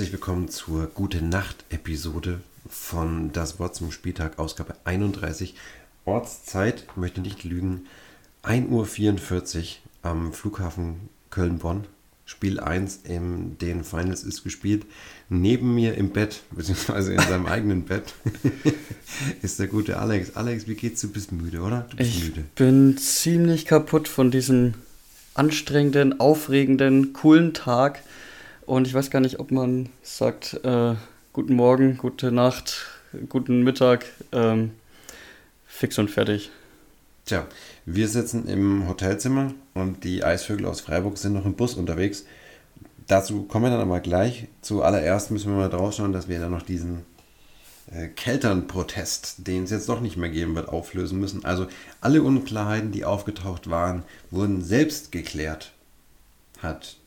Herzlich willkommen zur Gute Nacht Episode von Das Wort zum Spieltag, Ausgabe 31. Ortszeit, möchte nicht lügen, 1.44 Uhr am Flughafen Köln-Bonn. Spiel 1 in den Finals ist gespielt. Neben mir im Bett, beziehungsweise in seinem eigenen Bett, ist der gute Alex. Alex, wie geht's? Du bist müde, oder? Du bist ich müde. bin ziemlich kaputt von diesem anstrengenden, aufregenden, coolen Tag. Und ich weiß gar nicht, ob man sagt, äh, guten Morgen, gute Nacht, guten Mittag, ähm, fix und fertig. Tja, wir sitzen im Hotelzimmer und die Eisvögel aus Freiburg sind noch im Bus unterwegs. Dazu kommen wir dann aber gleich. Zuallererst müssen wir mal drauf schauen, dass wir dann noch diesen äh, Kelternprotest, den es jetzt doch nicht mehr geben wird, auflösen müssen. Also alle Unklarheiten, die aufgetaucht waren, wurden selbst geklärt, hat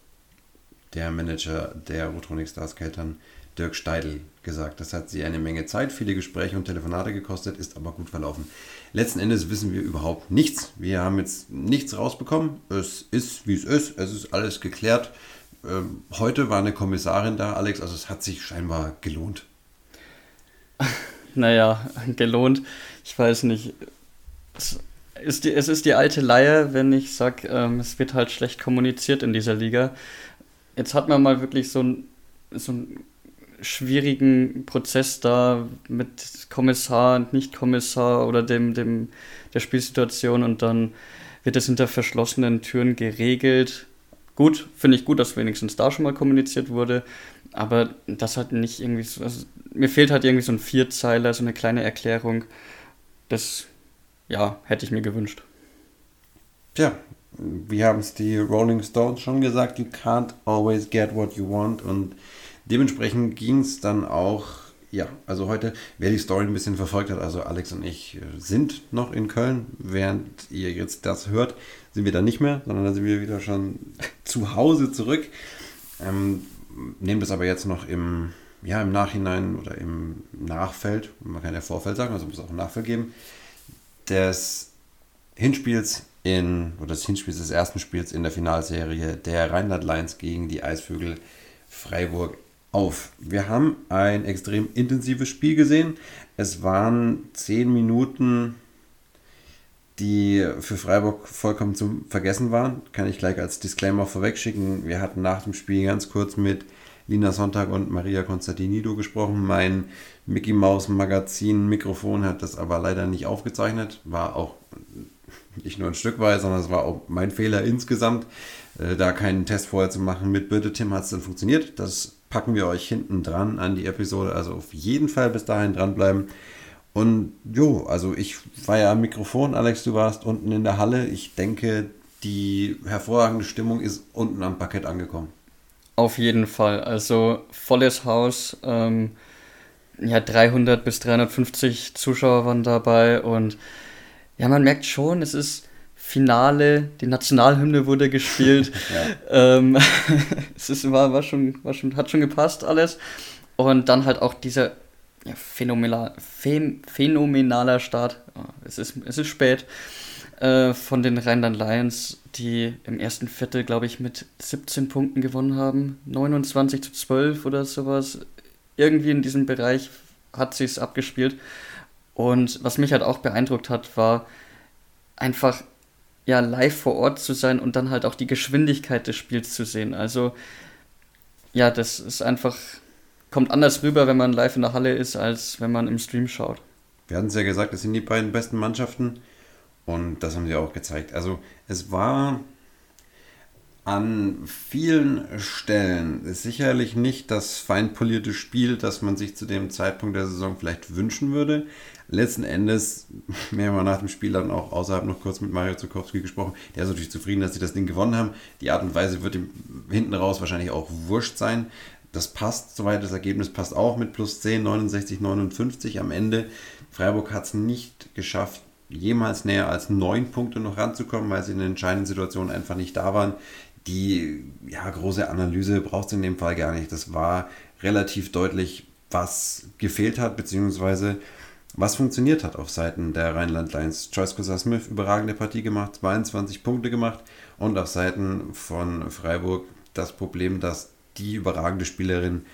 der Manager der Rotronic Stars Keltern, Dirk Steidl, gesagt. Das hat sie eine Menge Zeit, viele Gespräche und Telefonate gekostet, ist aber gut verlaufen. Letzten Endes wissen wir überhaupt nichts. Wir haben jetzt nichts rausbekommen. Es ist, wie es ist. Es ist alles geklärt. Ähm, heute war eine Kommissarin da, Alex. Also es hat sich scheinbar gelohnt. Naja, gelohnt. Ich weiß nicht. Es ist die, es ist die alte Leier, wenn ich sage, ähm, es wird halt schlecht kommuniziert in dieser Liga. Jetzt hat man mal wirklich so ein, so ein schwierigen Prozess da mit Kommissar, Nicht-Kommissar oder dem, dem, der Spielsituation und dann wird es hinter verschlossenen Türen geregelt. Gut, finde ich gut, dass wenigstens da schon mal kommuniziert wurde, aber das hat nicht irgendwie so, also mir fehlt halt irgendwie so ein Vierzeiler, so eine kleine Erklärung. Das, ja, hätte ich mir gewünscht. Tja, wie haben es die Rolling Stones schon gesagt, you can't always get what you want und Dementsprechend ging es dann auch, ja, also heute, wer die Story ein bisschen verfolgt hat, also Alex und ich äh, sind noch in Köln, während ihr jetzt das hört, sind wir da nicht mehr, sondern da sind wir wieder schon zu Hause zurück. Ähm, nehmen das aber jetzt noch im, ja, im Nachhinein oder im Nachfeld, man kann ja Vorfeld sagen, also muss auch ein Nachfeld geben, des Hinspiels in, oder des Hinspiels des ersten Spiels in der Finalserie der Rheinland Lions gegen die Eisvögel Freiburg auf. Wir haben ein extrem intensives Spiel gesehen. Es waren zehn Minuten, die für Freiburg vollkommen zum Vergessen waren. Kann ich gleich als Disclaimer vorwegschicken. Wir hatten nach dem Spiel ganz kurz mit Lina Sonntag und Maria Constantinido gesprochen. Mein Mickey Mouse Magazin Mikrofon hat das aber leider nicht aufgezeichnet. War auch nicht nur ein Stück weit, sondern es war auch mein Fehler insgesamt, äh, da keinen Test vorher zu machen. Mit Birte Tim hat es dann funktioniert. Das packen wir euch hinten dran an die Episode. Also auf jeden Fall bis dahin dranbleiben. Und jo, also ich war ja am Mikrofon, Alex, du warst unten in der Halle. Ich denke, die hervorragende Stimmung ist unten am Parkett angekommen. Auf jeden Fall. Also volles Haus. Ähm, ja, 300 bis 350 Zuschauer waren dabei und ja, man merkt schon, es ist Finale, die Nationalhymne wurde gespielt. ähm, es ist, war, war, schon, war schon, hat schon gepasst alles. Und dann halt auch dieser ja, phänomenal, phänomenaler Start. Oh, es, ist, es ist spät. Äh, von den Rheinland Lions, die im ersten Viertel, glaube ich, mit 17 Punkten gewonnen haben. 29 zu 12 oder sowas. Irgendwie in diesem Bereich hat sie es abgespielt. Und was mich halt auch beeindruckt hat, war einfach ja live vor Ort zu sein und dann halt auch die Geschwindigkeit des Spiels zu sehen. Also ja, das ist einfach kommt anders rüber, wenn man live in der Halle ist, als wenn man im Stream schaut. Wir hatten es ja gesagt, das sind die beiden besten Mannschaften und das haben sie auch gezeigt. Also es war an vielen Stellen sicherlich nicht das feinpolierte Spiel, das man sich zu dem Zeitpunkt der Saison vielleicht wünschen würde letzten Endes, wir haben nach dem Spiel dann auch außerhalb noch kurz mit Mario Zukowski gesprochen. Der ist natürlich zufrieden, dass sie das Ding gewonnen haben. Die Art und Weise wird ihm hinten raus wahrscheinlich auch wurscht sein. Das passt soweit, das Ergebnis passt auch mit plus 10, 69, 59 am Ende. Freiburg hat es nicht geschafft, jemals näher als neun Punkte noch ranzukommen, weil sie in den entscheidenden Situationen einfach nicht da waren. Die ja, große Analyse brauchst du in dem Fall gar nicht. Das war relativ deutlich, was gefehlt hat, beziehungsweise was funktioniert hat auf Seiten der Rheinland Lions. Joyce Cossa Smith überragende Partie gemacht, 22 Punkte gemacht und auf Seiten von Freiburg das Problem, dass die überragende Spielerin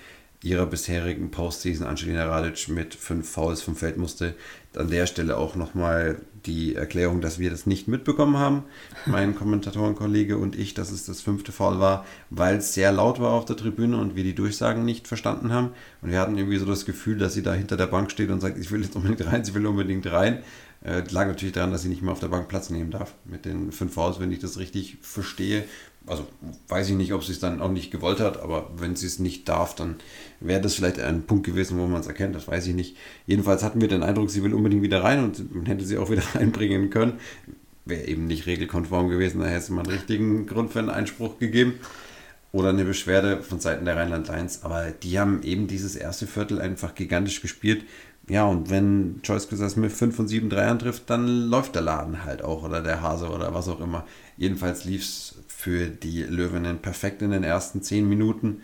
ihrer bisherigen Postseason, Angelina Radic, mit fünf Fouls vom Feld musste. An der Stelle auch nochmal die Erklärung, dass wir das nicht mitbekommen haben, mein Kommentatorenkollege und ich, dass es das fünfte Foul war, weil es sehr laut war auf der Tribüne und wir die Durchsagen nicht verstanden haben. Und wir hatten irgendwie so das Gefühl, dass sie da hinter der Bank steht und sagt, ich will jetzt unbedingt rein, sie will unbedingt rein. Äh, lag natürlich daran, dass sie nicht mehr auf der Bank Platz nehmen darf. Mit den fünf Fouls, wenn ich das richtig verstehe, also weiß ich nicht, ob sie es dann auch nicht gewollt hat, aber wenn sie es nicht darf, dann wäre das vielleicht ein Punkt gewesen, wo man es erkennt, das weiß ich nicht. Jedenfalls hatten wir den Eindruck, sie will unbedingt wieder rein und man hätte sie auch wieder reinbringen können. Wäre eben nicht regelkonform gewesen, da hätte man einen richtigen Grund für einen Einspruch gegeben oder eine Beschwerde von Seiten der Rheinland Lions. Aber die haben eben dieses erste Viertel einfach gigantisch gespielt. Ja, und wenn Joyce Smith 5 von 7 Dreiern trifft, dann läuft der Laden halt auch oder der Hase oder was auch immer. Jedenfalls lief es für die Löwinnen perfekt in den ersten 10 Minuten.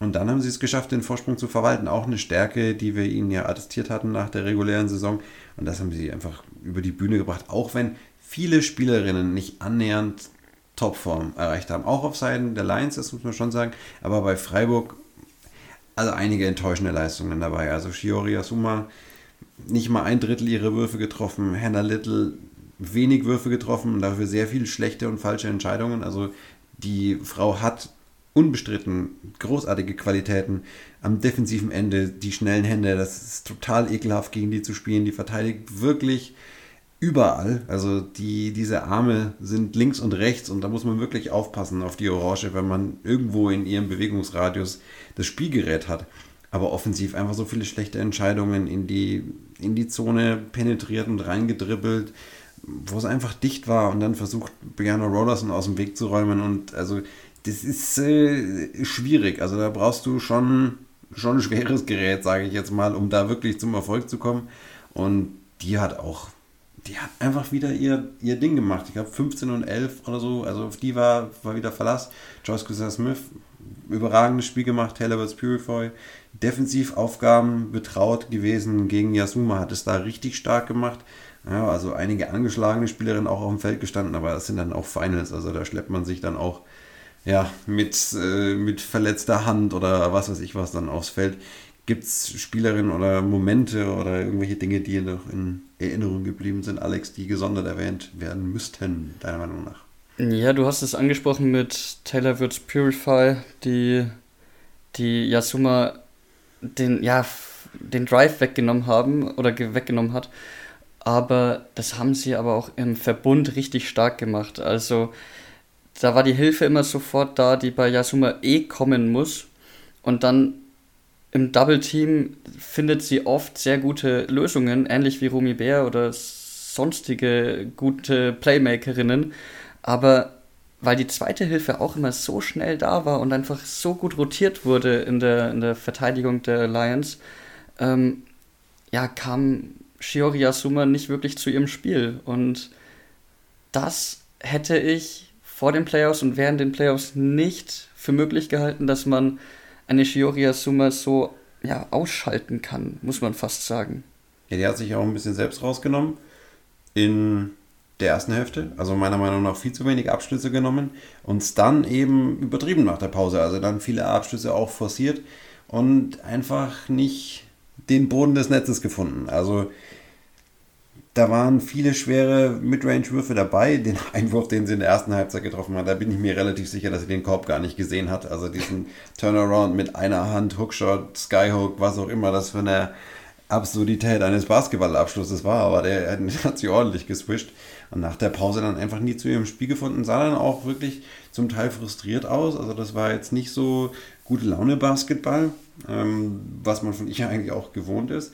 Und dann haben sie es geschafft, den Vorsprung zu verwalten. Auch eine Stärke, die wir ihnen ja attestiert hatten nach der regulären Saison. Und das haben sie einfach über die Bühne gebracht. Auch wenn viele Spielerinnen nicht annähernd Topform erreicht haben. Auch auf Seiten der Lions, das muss man schon sagen. Aber bei Freiburg also einige enttäuschende Leistungen dabei. Also Shiori Asuma nicht mal ein Drittel ihrer Würfe getroffen, Hannah Little wenig Würfe getroffen, dafür sehr viele schlechte und falsche Entscheidungen. Also die Frau hat unbestritten großartige Qualitäten am defensiven Ende, die schnellen Hände, das ist total ekelhaft gegen die zu spielen. Die verteidigt wirklich überall. Also die, diese Arme sind links und rechts und da muss man wirklich aufpassen auf die Orange, wenn man irgendwo in ihrem Bewegungsradius das Spielgerät hat. Aber offensiv einfach so viele schlechte Entscheidungen in die, in die Zone penetriert und reingedribbelt, wo es einfach dicht war und dann versucht, Brianna Rollerson aus dem Weg zu räumen. Und also das ist äh, schwierig. Also da brauchst du schon, schon ein schweres Gerät, sage ich jetzt mal, um da wirklich zum Erfolg zu kommen. Und die hat auch die hat einfach wieder ihr, ihr Ding gemacht. Ich glaube 15 und 11 oder so. Also auf die war, war wieder Verlass. Joyce Cousin Smith, überragendes Spiel gemacht. Woods Purify. Defensivaufgaben betraut gewesen gegen Yasuma, hat es da richtig stark gemacht. Ja, also einige angeschlagene Spielerinnen auch auf dem Feld gestanden, aber das sind dann auch Finals. Also da schleppt man sich dann auch ja, mit, äh, mit verletzter Hand oder was weiß ich was dann aufs Feld. Gibt es Spielerinnen oder Momente oder irgendwelche Dinge, die noch in Erinnerung geblieben sind, Alex, die gesondert erwähnt werden müssten, deiner Meinung nach? Ja, du hast es angesprochen mit Taylor Woods Purify, die, die Yasuma den, ja, den Drive weggenommen haben oder weggenommen hat. Aber das haben sie aber auch im Verbund richtig stark gemacht. Also da war die Hilfe immer sofort da, die bei Yasuma eh kommen muss. Und dann im Double Team findet sie oft sehr gute Lösungen, ähnlich wie Rumi Bär oder sonstige gute Playmakerinnen. Aber weil die zweite Hilfe auch immer so schnell da war und einfach so gut rotiert wurde in der, in der Verteidigung der Lions, ähm, ja, kam Shiori Asuma nicht wirklich zu ihrem Spiel. Und das hätte ich vor den Playoffs und während den Playoffs nicht für möglich gehalten, dass man eine Shiori Asuma so ja, ausschalten kann, muss man fast sagen. Ja, die hat sich auch ein bisschen selbst rausgenommen in der ersten Hälfte. Also meiner Meinung nach viel zu wenig Abschlüsse genommen und es dann eben übertrieben nach der Pause. Also dann viele Abschlüsse auch forciert und einfach nicht den Boden des Netzes gefunden. Also da waren viele schwere Midrange-Würfe dabei. Den Einwurf, den sie in der ersten Halbzeit getroffen hat, da bin ich mir relativ sicher, dass sie den Korb gar nicht gesehen hat. Also diesen Turnaround mit einer Hand, Hookshot, Skyhook, was auch immer das für eine Absurdität eines Basketballabschlusses war. Aber der hat sie ordentlich geswischt. Und nach der Pause dann einfach nie zu ihrem Spiel gefunden. Sah dann auch wirklich zum Teil frustriert aus. Also das war jetzt nicht so gute Laune Basketball, ähm, was man von ihr eigentlich auch gewohnt ist.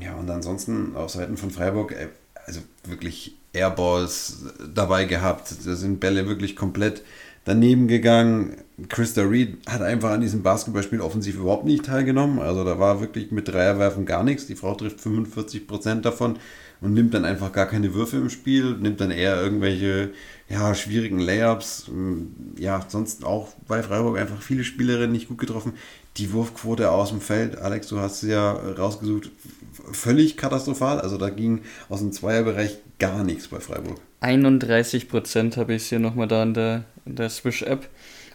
Ja, und ansonsten auf Seiten von Freiburg, äh, also wirklich Airballs dabei gehabt. Da sind Bälle wirklich komplett daneben gegangen. Krista Reed hat einfach an diesem Basketballspiel offensiv überhaupt nicht teilgenommen. Also da war wirklich mit Dreierwerfen gar nichts. Die Frau trifft 45% davon und nimmt dann einfach gar keine Würfe im Spiel, nimmt dann eher irgendwelche ja, schwierigen Layups. Ja, sonst auch bei Freiburg einfach viele Spielerinnen nicht gut getroffen. Die Wurfquote aus dem Feld, Alex, du hast sie ja rausgesucht, völlig katastrophal. Also da ging aus dem Zweierbereich gar nichts bei Freiburg. 31 Prozent habe ich hier nochmal da in der, in der Swish-App.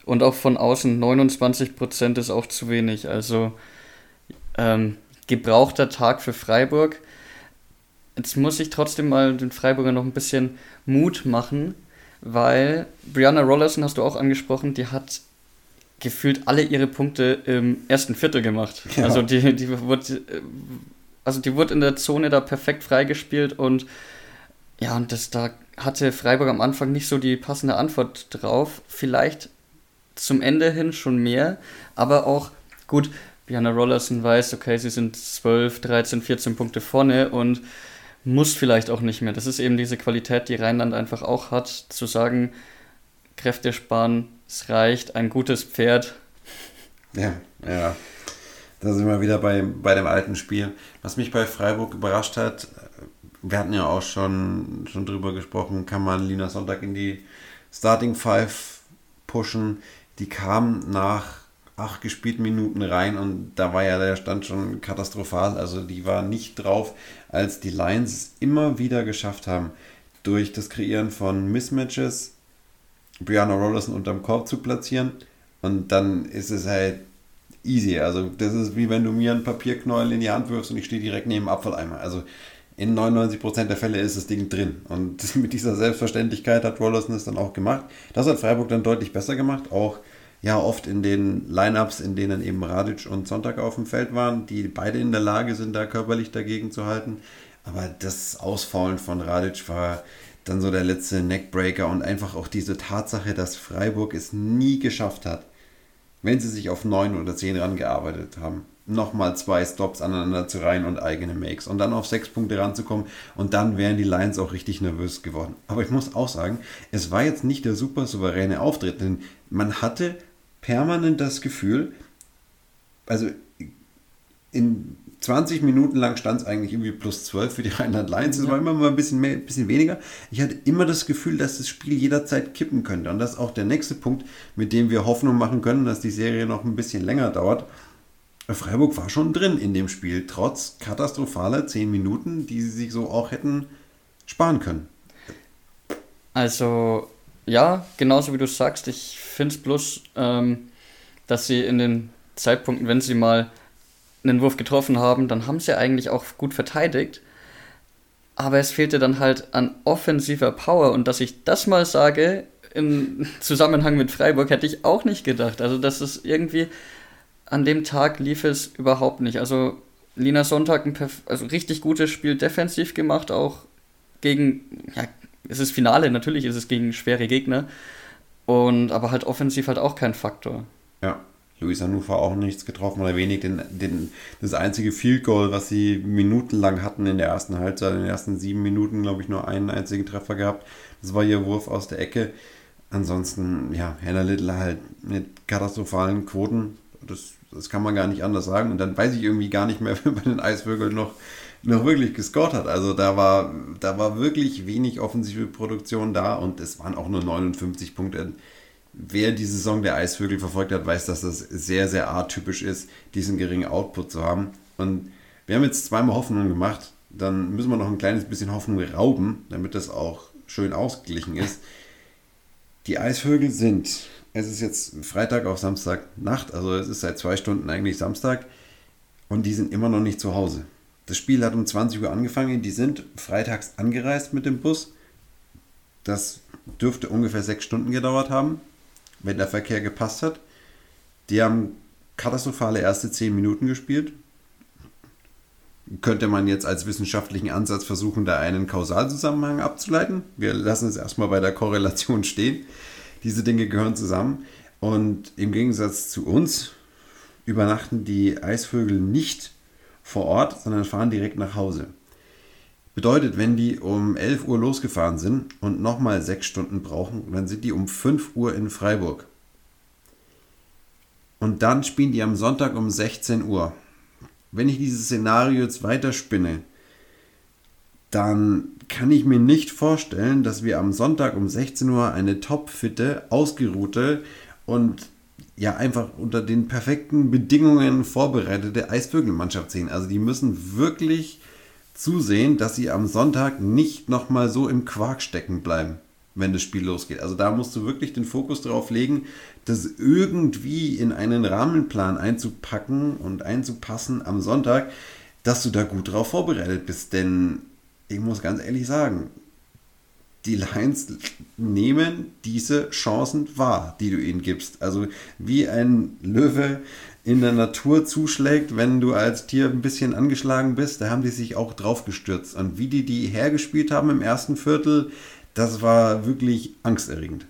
Und auch von außen 29% ist auch zu wenig. Also ähm, gebrauchter Tag für Freiburg. Jetzt muss ich trotzdem mal den Freiburger noch ein bisschen Mut machen, weil Brianna Rollerson hast du auch angesprochen, die hat gefühlt alle ihre Punkte im ersten Viertel gemacht. Ja. Also die, die wurde, also die wurde in der Zone da perfekt freigespielt und ja, und das da hatte Freiburg am Anfang nicht so die passende Antwort drauf. Vielleicht zum Ende hin schon mehr, aber auch gut, Brianna Rollerson weiß, okay, sie sind 12, 13, 14 Punkte vorne und muss vielleicht auch nicht mehr. Das ist eben diese Qualität, die Rheinland einfach auch hat, zu sagen, Kräfte sparen, es reicht, ein gutes Pferd. Ja, ja. Da sind wir wieder bei, bei dem alten Spiel. Was mich bei Freiburg überrascht hat, wir hatten ja auch schon, schon drüber gesprochen, kann man Lina Sonntag in die Starting Five pushen. Die kam nach acht gespielten Minuten rein und da war ja der Stand schon katastrophal. Also die war nicht drauf, als die Lions immer wieder geschafft haben, durch das Kreieren von Mismatches Brianna Rollerson unterm Korb zu platzieren. Und dann ist es halt easy. Also das ist wie wenn du mir einen Papierknäuel in die Hand wirfst und ich stehe direkt neben dem Abfalleimer. Also in 99% der Fälle ist das Ding drin. Und mit dieser Selbstverständlichkeit hat Rollerson es dann auch gemacht. Das hat Freiburg dann deutlich besser gemacht. Auch ja oft in den Lineups, in denen eben Radic und Sonntag auf dem Feld waren, die beide in der Lage sind, da körperlich dagegen zu halten. Aber das Ausfaulen von Radic war dann so der letzte Neckbreaker und einfach auch diese Tatsache, dass Freiburg es nie geschafft hat, wenn sie sich auf 9 oder 10 rangearbeitet haben, nochmal zwei Stops aneinander zu reihen und eigene Makes und dann auf 6 Punkte ranzukommen und dann wären die Lions auch richtig nervös geworden. Aber ich muss auch sagen, es war jetzt nicht der super souveräne Auftritt, denn man hatte permanent das Gefühl, also in 20 Minuten lang stand es eigentlich irgendwie plus 12 für die Rheinland Lions. Es ja. war immer mal ein bisschen, mehr, ein bisschen weniger. Ich hatte immer das Gefühl, dass das Spiel jederzeit kippen könnte. Und das ist auch der nächste Punkt, mit dem wir Hoffnung machen können, dass die Serie noch ein bisschen länger dauert. Freiburg war schon drin in dem Spiel, trotz katastrophaler 10 Minuten, die sie sich so auch hätten sparen können. Also, ja, genauso wie du sagst. Ich finde es bloß, ähm, dass sie in den Zeitpunkten, wenn sie mal einen Wurf getroffen haben, dann haben sie eigentlich auch gut verteidigt. Aber es fehlte dann halt an offensiver Power. Und dass ich das mal sage im Zusammenhang mit Freiburg, hätte ich auch nicht gedacht. Also, das ist irgendwie, an dem Tag lief es überhaupt nicht. Also, Lina Sonntag ein also richtig gutes Spiel defensiv gemacht, auch gegen, ja, es ist Finale, natürlich ist es gegen schwere Gegner. Und aber halt offensiv halt auch kein Faktor. Ja, Luis Hannover auch nichts getroffen oder wenig. Den, den, das einzige Field Goal, was sie minutenlang hatten in der ersten Halbzeit, in den ersten sieben Minuten, glaube ich, nur einen einzigen Treffer gehabt. Das war ihr Wurf aus der Ecke. Ansonsten, ja, Hannah Little halt mit katastrophalen Quoten. Das, das kann man gar nicht anders sagen. Und dann weiß ich irgendwie gar nicht mehr, wer bei den Eisvögeln noch, noch wirklich gescored hat. Also da war, da war wirklich wenig offensive Produktion da und es waren auch nur 59 Punkte wer die Saison der Eisvögel verfolgt hat, weiß, dass das sehr, sehr atypisch ist, diesen geringen Output zu haben. Und wir haben jetzt zweimal Hoffnung gemacht, dann müssen wir noch ein kleines bisschen Hoffnung rauben, damit das auch schön ausgeglichen ist. Die Eisvögel sind, es ist jetzt Freitag auf Samstag Nacht, also es ist seit zwei Stunden eigentlich Samstag und die sind immer noch nicht zu Hause. Das Spiel hat um 20 Uhr angefangen, die sind freitags angereist mit dem Bus. Das dürfte ungefähr sechs Stunden gedauert haben wenn der Verkehr gepasst hat. Die haben katastrophale erste zehn Minuten gespielt. Könnte man jetzt als wissenschaftlichen Ansatz versuchen, da einen Kausalzusammenhang abzuleiten? Wir lassen es erstmal bei der Korrelation stehen. Diese Dinge gehören zusammen. Und im Gegensatz zu uns übernachten die Eisvögel nicht vor Ort, sondern fahren direkt nach Hause. Bedeutet, wenn die um 11 Uhr losgefahren sind und nochmal 6 Stunden brauchen, dann sind die um 5 Uhr in Freiburg. Und dann spielen die am Sonntag um 16 Uhr. Wenn ich dieses Szenario jetzt weiterspinne, dann kann ich mir nicht vorstellen, dass wir am Sonntag um 16 Uhr eine topfitte, ausgeruhte und ja einfach unter den perfekten Bedingungen vorbereitete Eisvögelmannschaft sehen. Also die müssen wirklich zusehen, dass sie am Sonntag nicht nochmal so im Quark stecken bleiben. wenn das Spiel losgeht. Also da musst du wirklich den Fokus darauf legen, das irgendwie in einen Rahmenplan einzupacken und einzupassen am Sonntag, dass du da gut drauf vorbereitet bist. Denn ich muss ganz ehrlich sagen, die Lions nehmen diese Chancen wahr, die du ihnen gibst. Also wie ein Löwe in der Natur zuschlägt, wenn du als Tier ein bisschen angeschlagen bist, da haben die sich auch drauf gestürzt. Und wie die die hergespielt haben im ersten Viertel, das war wirklich angsterregend.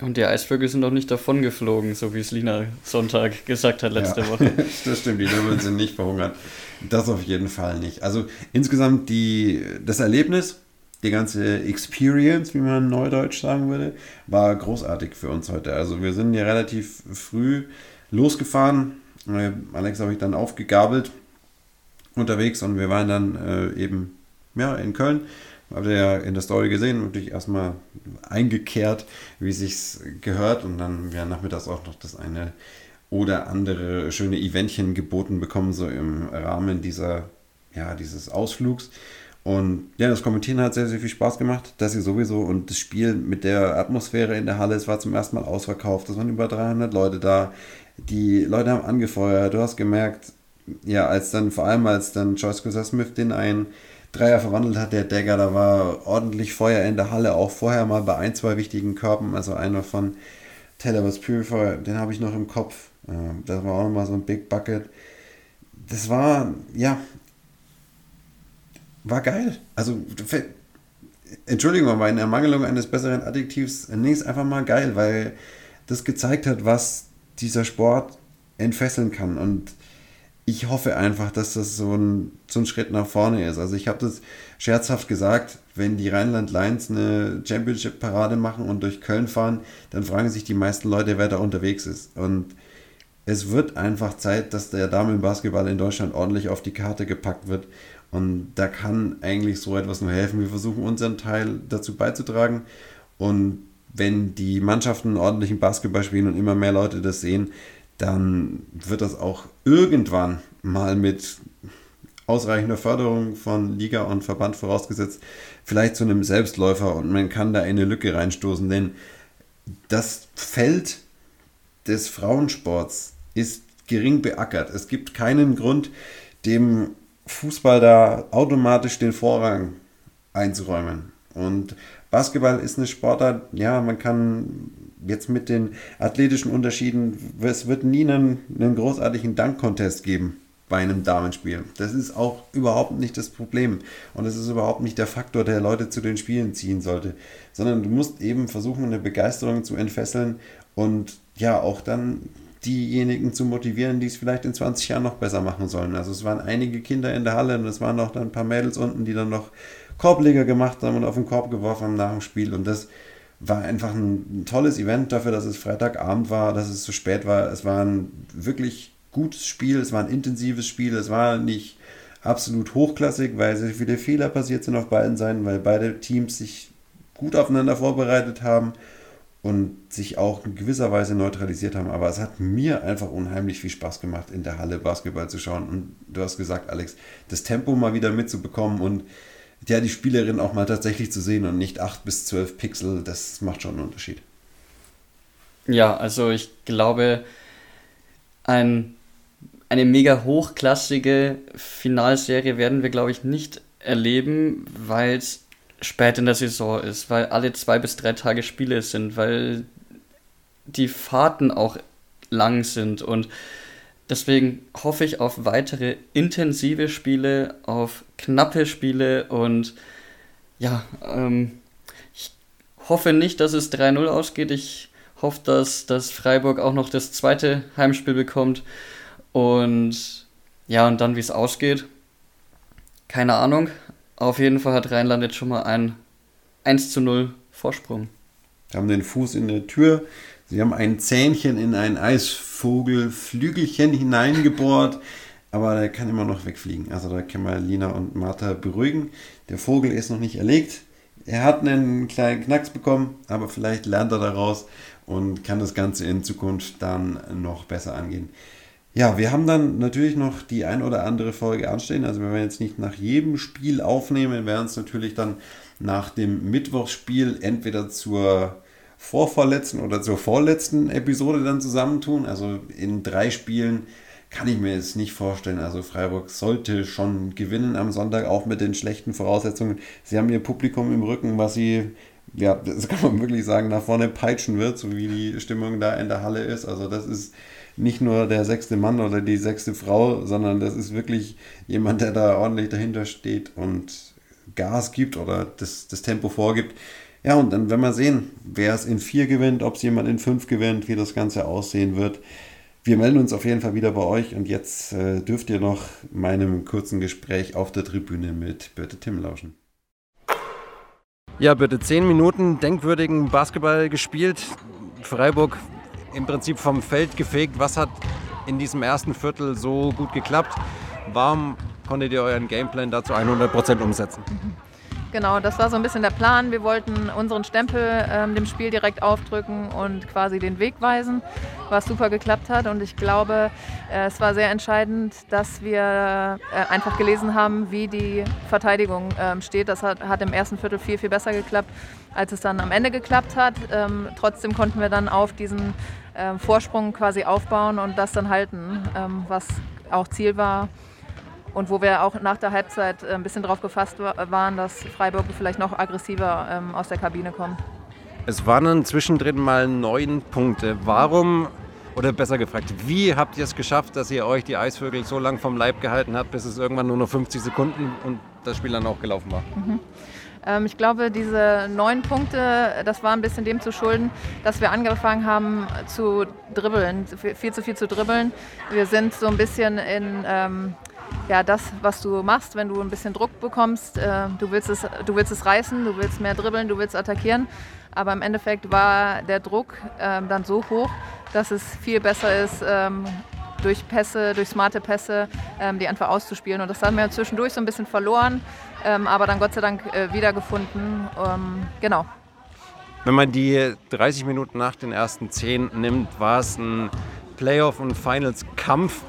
Und die Eisvögel sind noch nicht davon geflogen, so wie es Lina Sonntag gesagt hat letzte ja, Woche. das stimmt, die Löwen sind nicht verhungert. Das auf jeden Fall nicht. Also insgesamt die, das Erlebnis, die ganze Experience, wie man neudeutsch sagen würde, war großartig für uns heute. Also wir sind ja relativ früh losgefahren. Äh, Alex habe ich dann aufgegabelt unterwegs und wir waren dann äh, eben ja, in Köln. Habt ihr ja in der Story gesehen, natürlich erstmal eingekehrt, wie sich's gehört und dann ja nachmittags auch noch das eine oder andere schöne Eventchen geboten bekommen, so im Rahmen dieser, ja, dieses Ausflugs. Und ja, das Kommentieren hat sehr, sehr viel Spaß gemacht. Das hier sowieso. Und das Spiel mit der Atmosphäre in der Halle, es war zum ersten Mal ausverkauft. Es waren über 300 Leute da. Die Leute haben angefeuert. Du hast gemerkt, ja, als dann, vor allem als dann Joyce Cusa Smith den einen Dreier verwandelt hat, der Dagger, da war ordentlich Feuer in der Halle. Auch vorher mal bei ein, zwei wichtigen Körben. Also einer von Taylor was Purifier, den habe ich noch im Kopf. Das war auch nochmal so ein Big Bucket. Das war, ja, war geil. Also, Entschuldigung, aber in Ermangelung eines besseren Adjektivs, nee, ist einfach mal geil, weil das gezeigt hat, was dieser Sport entfesseln kann. Und ich hoffe einfach, dass das so ein, so ein Schritt nach vorne ist. Also ich habe das scherzhaft gesagt, wenn die Rheinland Lions eine Championship-Parade machen und durch Köln fahren, dann fragen sich die meisten Leute, wer da unterwegs ist. Und es wird einfach Zeit, dass der Damenbasketball in Deutschland ordentlich auf die Karte gepackt wird. Und da kann eigentlich so etwas nur helfen. Wir versuchen unseren Teil dazu beizutragen. Und wenn die Mannschaften ordentlichen Basketball spielen und immer mehr Leute das sehen, dann wird das auch irgendwann mal mit ausreichender Förderung von Liga und Verband vorausgesetzt, vielleicht zu einem Selbstläufer und man kann da in eine Lücke reinstoßen, denn das Feld des Frauensports ist gering beackert. Es gibt keinen Grund, dem Fußball da automatisch den Vorrang einzuräumen. Und Basketball ist eine Sportart, ja, man kann jetzt mit den athletischen Unterschieden, es wird nie einen, einen großartigen Dank-Contest geben bei einem Damenspiel. Das ist auch überhaupt nicht das Problem. Und das ist überhaupt nicht der Faktor, der Leute zu den Spielen ziehen sollte. Sondern du musst eben versuchen, eine Begeisterung zu entfesseln und ja, auch dann diejenigen zu motivieren, die es vielleicht in 20 Jahren noch besser machen sollen. Also es waren einige Kinder in der Halle und es waren noch dann ein paar Mädels unten, die dann noch Korbleger gemacht haben und auf den Korb geworfen haben nach dem Spiel. Und das war einfach ein, tolles Event dafür, dass es Freitagabend war, dass es so spät war. Es war ein wirklich gutes Spiel, es war ein intensives Spiel, es war nicht absolut hochklassig, weil sehr viele Fehler passiert sind auf beiden Seiten, weil beide Teams sich gut aufeinander vorbereitet haben und sich auch in gewisser Weise neutralisiert haben. Aber es hat mir einfach unheimlich viel Spaß gemacht, in der Halle Basketball zu schauen. Und du hast gesagt, Alex, das Tempo mal wieder mitzubekommen und ja, die Spielerin auch mal tatsächlich zu sehen und nicht 8 bis 12 Pixel, das macht schon einen Unterschied. Ja, also ich glaube, ein, eine mega hochklassige Finalserie werden wir, glaube ich, nicht erleben, weil es spät in der Saison ist, weil alle zwei bis drei Tage Spiele sind, weil die Fahrten auch lang sind und deswegen hoffe ich auf weitere intensive Spiele, auf knappe Spiele und ja, ähm, ich hoffe nicht, dass es 3-0 ausgeht. Ich hoffe, dass, dass Freiburg auch noch das zweite Heimspiel bekommt und ja, und dann wie es ausgeht. Keine Ahnung, auf jeden Fall hat Rheinland jetzt schon mal einen 1 zu 0 Vorsprung. Wir haben den Fuß in der Tür. Sie haben ein Zähnchen in ein Eisvogelflügelchen hineingebohrt, aber der kann immer noch wegfliegen. Also da können wir Lina und Martha beruhigen. Der Vogel ist noch nicht erlegt. Er hat einen kleinen Knacks bekommen, aber vielleicht lernt er daraus und kann das Ganze in Zukunft dann noch besser angehen. Ja, wir haben dann natürlich noch die ein oder andere Folge anstehen. Also wir werden jetzt nicht nach jedem Spiel aufnehmen, wir werden es natürlich dann nach dem Mittwochsspiel entweder zur vorvorletzten oder zur vorletzten Episode dann zusammentun. Also in drei Spielen kann ich mir jetzt nicht vorstellen. Also Freiburg sollte schon gewinnen am Sonntag, auch mit den schlechten Voraussetzungen. Sie haben ihr Publikum im Rücken, was sie, ja, das kann man wirklich sagen, nach vorne peitschen wird, so wie die Stimmung da in der Halle ist. Also das ist nicht nur der sechste Mann oder die sechste Frau, sondern das ist wirklich jemand, der da ordentlich dahinter steht und Gas gibt oder das, das Tempo vorgibt. Ja, und dann werden wir sehen, wer es in vier gewinnt, ob es jemand in fünf gewinnt, wie das Ganze aussehen wird. Wir melden uns auf jeden Fall wieder bei euch und jetzt äh, dürft ihr noch meinem kurzen Gespräch auf der Tribüne mit Birte Tim lauschen. Ja, bitte zehn Minuten denkwürdigen Basketball gespielt. Freiburg im Prinzip vom Feld gefegt. Was hat in diesem ersten Viertel so gut geklappt? Warum konntet ihr euren Gameplan dazu 100% umsetzen? Genau, das war so ein bisschen der Plan. Wir wollten unseren Stempel ähm, dem Spiel direkt aufdrücken und quasi den Weg weisen, was super geklappt hat. Und ich glaube, äh, es war sehr entscheidend, dass wir äh, einfach gelesen haben, wie die Verteidigung ähm, steht. Das hat, hat, im ersten Viertel viel, viel besser geklappt, als es dann am Ende geklappt hat. Ähm, trotzdem konnten wir dann auf diesen ähm, Vorsprung quasi aufbauen und das dann halten, ähm, was auch Ziel war und wo wir auch nach der Halbzeit äh, ein bisschen darauf gefasst waren, dass Freiburg vielleicht noch aggressiver ähm, aus der Kabine kommt. Es waren dann zwischendrin mal neun Punkte. Warum, oder besser gefragt, wie habt ihr es geschafft, dass ihr euch die Eisvögel so lang vom Leib gehalten habt, bis es irgendwann nur noch 50 Sekunden und das Spiel dann auch gelaufen war? Mhm. Ähm, ich glaube, diese neun Punkte, das war ein bisschen dem zu schulden, dass wir angefangen haben zu dribbeln, viel zu viel zu dribbeln. Wir sind so ein bisschen in ähm, ja, das, was du machst, wenn du ein bisschen Druck bekommst. Äh, du, willst es, du willst es reißen, du willst mehr dribbeln, du willst attackieren. Aber im Endeffekt war der Druck äh, dann so hoch, dass es viel besser ist, ähm, durch Pässe, durch smarte Pässe, ähm, die einfach auszuspielen. Und das haben wir zwischendurch so ein bisschen verloren, ähm, aber dann Gott sei Dank äh, wiedergefunden. Ähm, genau. Wenn man die 30 Minuten nach den ersten 10 nimmt, war es ein Playoff- und Finals-Kampf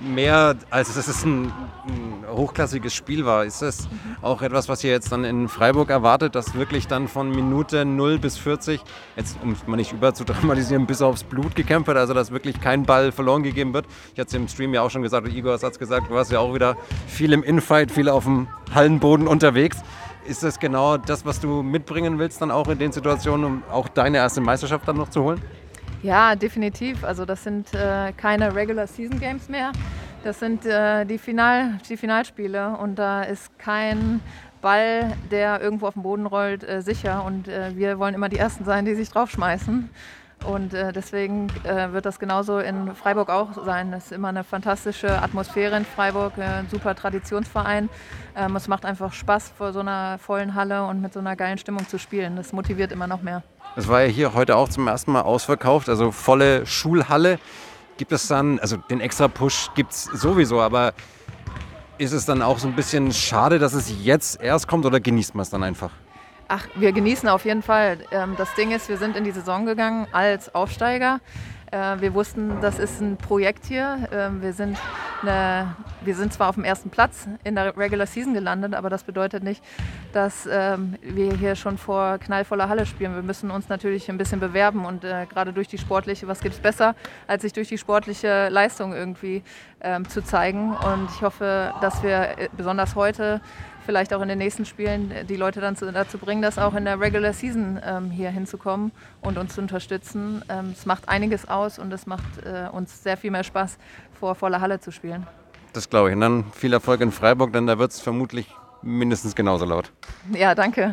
mehr, als dass es ein, ein, hochklassiges Spiel war. Ist das auch etwas, was ihr jetzt dann in Freiburg erwartet, dass wirklich dann von Minute 0 bis 40, jetzt um es mal nicht überzudramatisieren, bis aufs Blut gekämpft wird, also dass wirklich kein Ball verloren gegeben wird? Ich hatte es im Stream ja auch schon gesagt, Igor hat es gesagt, du warst ja auch wieder viel im Infight, viel auf dem Hallenboden unterwegs. Ist das genau das, was du mitbringen willst, dann auch in den Situationen, um auch deine erste Meisterschaft dann noch zu holen? Ja, definitiv. Also das sind äh, keine Regular Season Games mehr. Das sind äh, die, Final, die Finalspiele und da ist kein Ball, der irgendwo auf den Boden rollt, äh, sicher. Und äh, wir wollen immer die Ersten sein, die sich draufschmeißen. Und äh, deswegen äh, wird das genauso in Freiburg auch sein. Es ist immer eine fantastische Atmosphäre in Freiburg, ein super Traditionsverein. Ähm, es macht einfach Spaß, vor so einer vollen Halle und mit so einer geilen Stimmung zu spielen. Das motiviert immer noch mehr. Es war ja hier heute auch zum ersten Mal ausverkauft, also volle Schulhalle. Gibt es dann, also den extra Push gibt es sowieso, aber ist es dann auch so ein bisschen schade, dass es jetzt erst kommt oder genießt man es dann einfach? Ach, wir genießen auf jeden Fall. Ähm, das Ding ist, wir sind in die Saison gegangen als Aufsteiger. Äh, wir wussten, das ist ein Projekt hier. Ähm, wir sind, eine, wir sind zwar auf dem ersten Platz in der Regular Season gelandet, aber das bedeutet nicht, dass ähm, wir hier schon vor knallvoller Halle spielen. Wir müssen uns natürlich ein bisschen bewerben und äh, gerade durch die sportliche, was gibt es besser, als sich durch die sportliche Leistung irgendwie ähm, zu zeigen. Und ich hoffe, dass wir äh, besonders heute vielleicht auch in den nächsten Spielen die Leute dann zu, dazu bringen, das auch in der Regular Season ähm, hier hinzukommen und uns zu unterstützen. Ähm, es macht einiges aus und es macht äh, uns sehr viel mehr Spaß, vor voller Halle zu spielen. Das glaube ich. Und dann viel Erfolg in Freiburg, denn da wird es vermutlich mindestens genauso laut. Ja, danke.